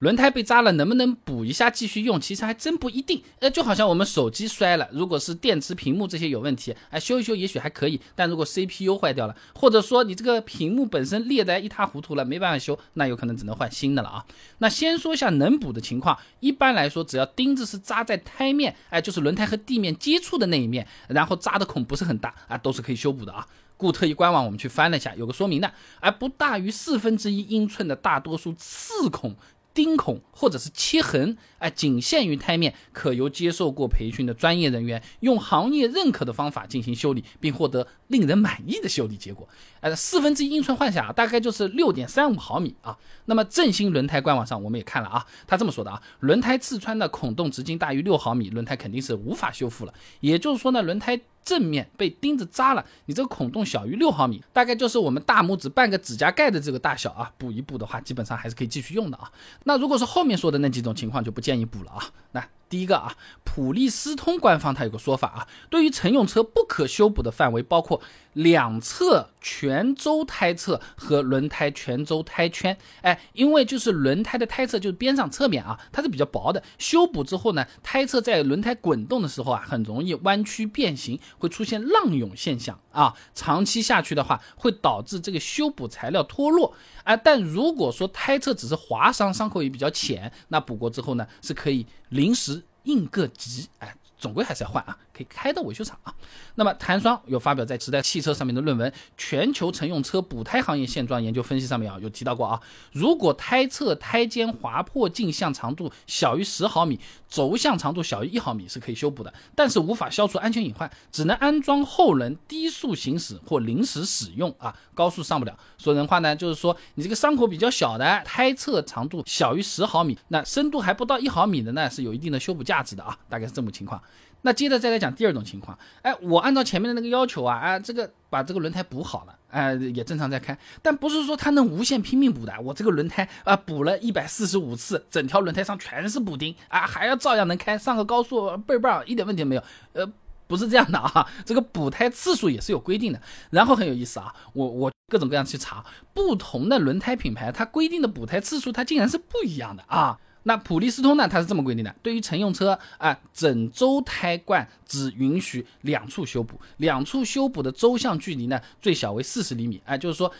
轮胎被扎了，能不能补一下继续用？其实还真不一定。呃，就好像我们手机摔了，如果是电池、屏幕这些有问题，哎，修一修也许还可以。但如果 CPU 坏掉了，或者说你这个屏幕本身裂得一塌糊涂了，没办法修，那有可能只能换新的了啊。那先说一下能补的情况。一般来说，只要钉子是扎在胎面，哎，就是轮胎和地面接触的那一面，然后扎的孔不是很大啊，都是可以修补的啊。固特异官网我们去翻了一下，有个说明的，而不大于四分之一英寸的大多数刺孔。钉孔或者是切痕，哎，仅限于胎面，可由接受过培训的专业人员用行业认可的方法进行修理，并获得令人满意的修理结果。哎，四分之一英寸换下大概就是六点三五毫米啊。那么正新轮胎官网上我们也看了啊，他这么说的啊，轮胎刺穿的孔洞直径大于六毫米，轮胎肯定是无法修复了。也就是说呢，轮胎。正面被钉子扎了，你这个孔洞小于六毫米，大概就是我们大拇指半个指甲盖的这个大小啊，补一补的话，基本上还是可以继续用的啊。那如果是后面说的那几种情况，就不建议补了啊。来。第一个啊，普利司通官方它有个说法啊，对于乘用车不可修补的范围包括两侧全周胎侧和轮胎全周胎圈。哎，因为就是轮胎的胎侧就是边上侧面啊，它是比较薄的，修补之后呢，胎侧在轮胎滚动的时候啊，很容易弯曲变形，会出现浪涌现象啊。长期下去的话，会导致这个修补材料脱落。啊，但如果说胎侧只是划伤，伤口也比较浅，那补过之后呢，是可以临时应个急，哎，总归还是要换啊。可以开到维修厂啊。那么谭双有发表在时代汽车上面的论文《全球乘用车补胎行业现状研究分析》上面啊，有提到过啊，如果胎侧胎间划破径向长度小于十毫米，轴向长度小于一毫米是可以修补的，但是无法消除安全隐患，只能安装后轮低速行驶或临时使用啊，高速上不了。说人话呢，就是说你这个伤口比较小的，胎侧长度小于十毫米，那深度还不到一毫米的呢，是有一定的修补价值的啊，大概是这么情况。那接着再来讲第二种情况，哎，我按照前面的那个要求啊，啊，这个把这个轮胎补好了，哎，也正常在开，但不是说它能无限拼命补的，我这个轮胎啊补了一百四十五次，整条轮胎上全是补丁啊，还要照样能开，上个高速倍儿棒，一点问题没有。呃，不是这样的啊，这个补胎次数也是有规定的。然后很有意思啊，我我各种各样去查，不同的轮胎品牌它规定的补胎次数，它竟然是不一样的啊。那普利司通呢？它是这么规定的：对于乘用车啊，整周胎冠只允许两处修补，两处修补的周向距离呢，最小为四十厘米。哎，就是说，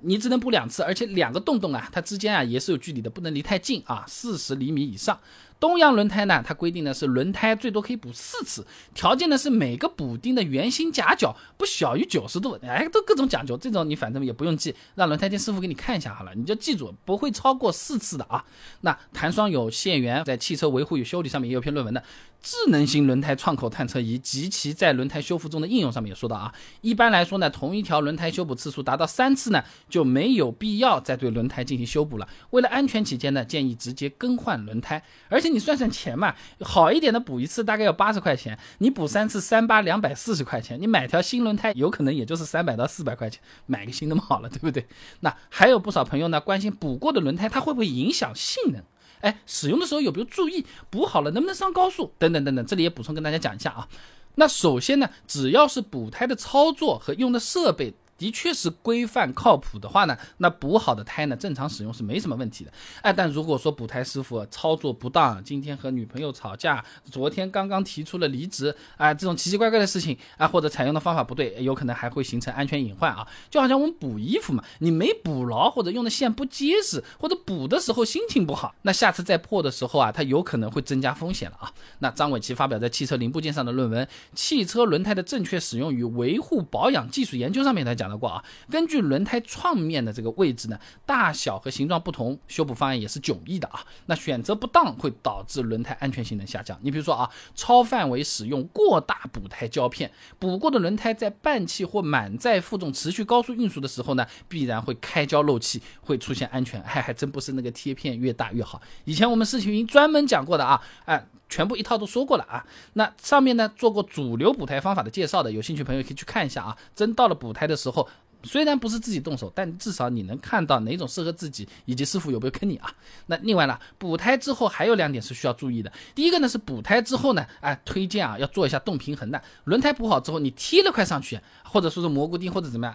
你只能补两次，而且两个洞洞啊，它之间啊也是有距离的，不能离太近啊，四十厘米以上。东洋轮胎呢，它规定的是轮胎最多可以补四次，条件呢是每个补丁的圆心夹角不小于九十度，哎，都各种讲究，这种你反正也不用记，让轮胎店师傅给你看一下好了，你就记住不会超过四次的啊。那弹双有限元在汽车维护与修理上面也有篇论文的。智能型轮胎创口探测仪及其在轮胎修复中的应用上面也说到啊，一般来说呢，同一条轮胎修补次数达到三次呢，就没有必要再对轮胎进行修补了。为了安全起见呢，建议直接更换轮胎。而且且你算算钱嘛，好一点的补一次大概要八十块钱，你补三次三八两百四十块钱，你买条新轮胎有可能也就是三百到四百块钱，买个新的嘛好了，对不对？那还有不少朋友呢关心补过的轮胎它会不会影响性能？哎，使用的时候有没有注意补好了能不能上高速？等等等等，这里也补充跟大家讲一下啊。那首先呢，只要是补胎的操作和用的设备。的确是规范靠谱的话呢，那补好的胎呢，正常使用是没什么问题的。哎，但如果说补胎师傅操作不当，今天和女朋友吵架，昨天刚刚提出了离职，啊，这种奇奇怪怪的事情啊，或者采用的方法不对，有可能还会形成安全隐患啊。就好像我们补衣服嘛，你没补牢，或者用的线不结实，或者补的时候心情不好，那下次再破的时候啊，它有可能会增加风险了啊。那张伟奇发表在汽车零部件上的论文《汽车轮胎的正确使用与维护保养技术研究》上面，他讲。讲到过啊，根据轮胎创面的这个位置呢，大小和形状不同，修补方案也是迥异的啊。那选择不当会导致轮胎安全性能下降。你比如说啊，超范围使用过大补胎胶片，补过的轮胎在半气或满载负重持续高速运输的时候呢，必然会开胶漏气，会出现安全。还还真不是那个贴片越大越好。以前我们视频专门讲过的啊，哎，全部一套都说过了啊。那上面呢做过主流补胎方法的介绍的，有兴趣朋友可以去看一下啊。真到了补胎的时候。虽然不是自己动手，但至少你能看到哪种适合自己，以及师傅有没有坑你啊？那另外呢，补胎之后还有两点是需要注意的。第一个呢是补胎之后呢，哎，推荐啊要做一下动平衡的。轮胎补好之后，你贴了块上去，或者说是蘑菇钉或者怎么样。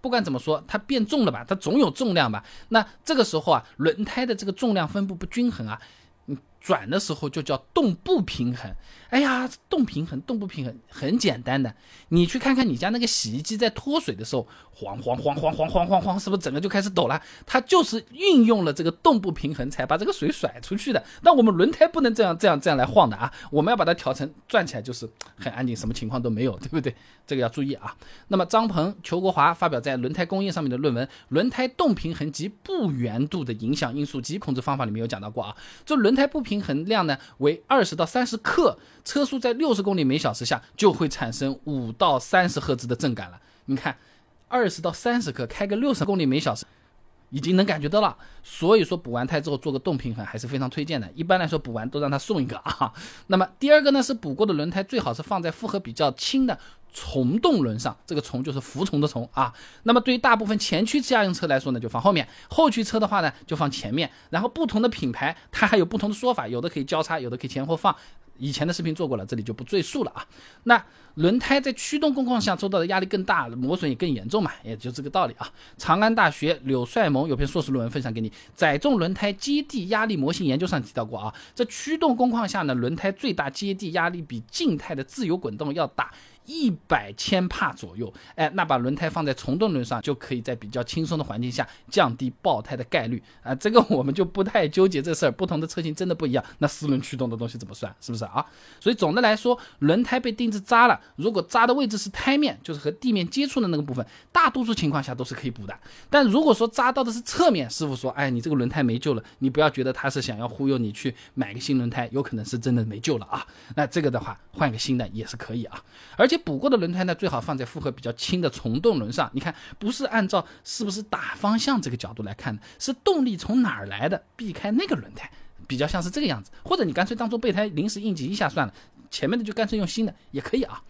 不管怎么说，它变重了吧？它总有重量吧？那这个时候啊，轮胎的这个重量分布不均衡啊。转的时候就叫动不平衡。哎呀，动平衡、动不平衡很简单的，你去看看你家那个洗衣机在脱水的时候，晃晃晃晃晃晃晃晃，是不是整个就开始抖了？它就是运用了这个动不平衡才把这个水甩出去的。那我们轮胎不能这样这样这样来晃的啊，我们要把它调成转起来就是很安静，什么情况都没有，对不对？这个要注意啊。那么张鹏、裘国华发表在《轮胎工业》上面的论文《轮胎动平衡及不圆度的影响因素及控制方法》里面有讲到过啊，这轮胎不平衡量呢为二十到三十克。车速在六十公里每小时下，就会产生五到三十赫兹的震感了。你看，二十到三十克，开个六十公里每小时，已经能感觉到了。所以说，补完胎之后做个动平衡还是非常推荐的。一般来说，补完都让他送一个啊。那么第二个呢，是补过的轮胎最好是放在负荷比较轻的虫动轮上，这个虫就是服从的从啊。那么对于大部分前驱家用车来说呢，就放后面；后驱车的话呢，就放前面。然后不同的品牌它还有不同的说法，有的可以交叉，有的可以前后放。以前的视频做过了，这里就不赘述了啊。那轮胎在驱动工况下受到的压力更大，磨损也更严重嘛，也就这个道理啊。长安大学柳帅萌有篇硕士论文分享给你，《载重轮胎接地压力模型研究》上提到过啊，在驱动工况下呢，轮胎最大接地压力比静态的自由滚动要大。一百千帕左右，哎，那把轮胎放在从动轮上，就可以在比较轻松的环境下降低爆胎的概率啊。这个我们就不太纠结这事儿，不同的车型真的不一样。那四轮驱动的东西怎么算？是不是啊？所以总的来说，轮胎被钉子扎了，如果扎的位置是胎面，就是和地面接触的那个部分，大多数情况下都是可以补的。但如果说扎到的是侧面，师傅说，哎，你这个轮胎没救了，你不要觉得他是想要忽悠你去买个新轮胎，有可能是真的没救了啊。那这个的话，换个新的也是可以啊，而且。补过的轮胎呢，最好放在负荷比较轻的从动轮上。你看，不是按照是不是打方向这个角度来看的，是动力从哪儿来的，避开那个轮胎，比较像是这个样子。或者你干脆当做备胎临时应急一下算了，前面的就干脆用新的也可以啊。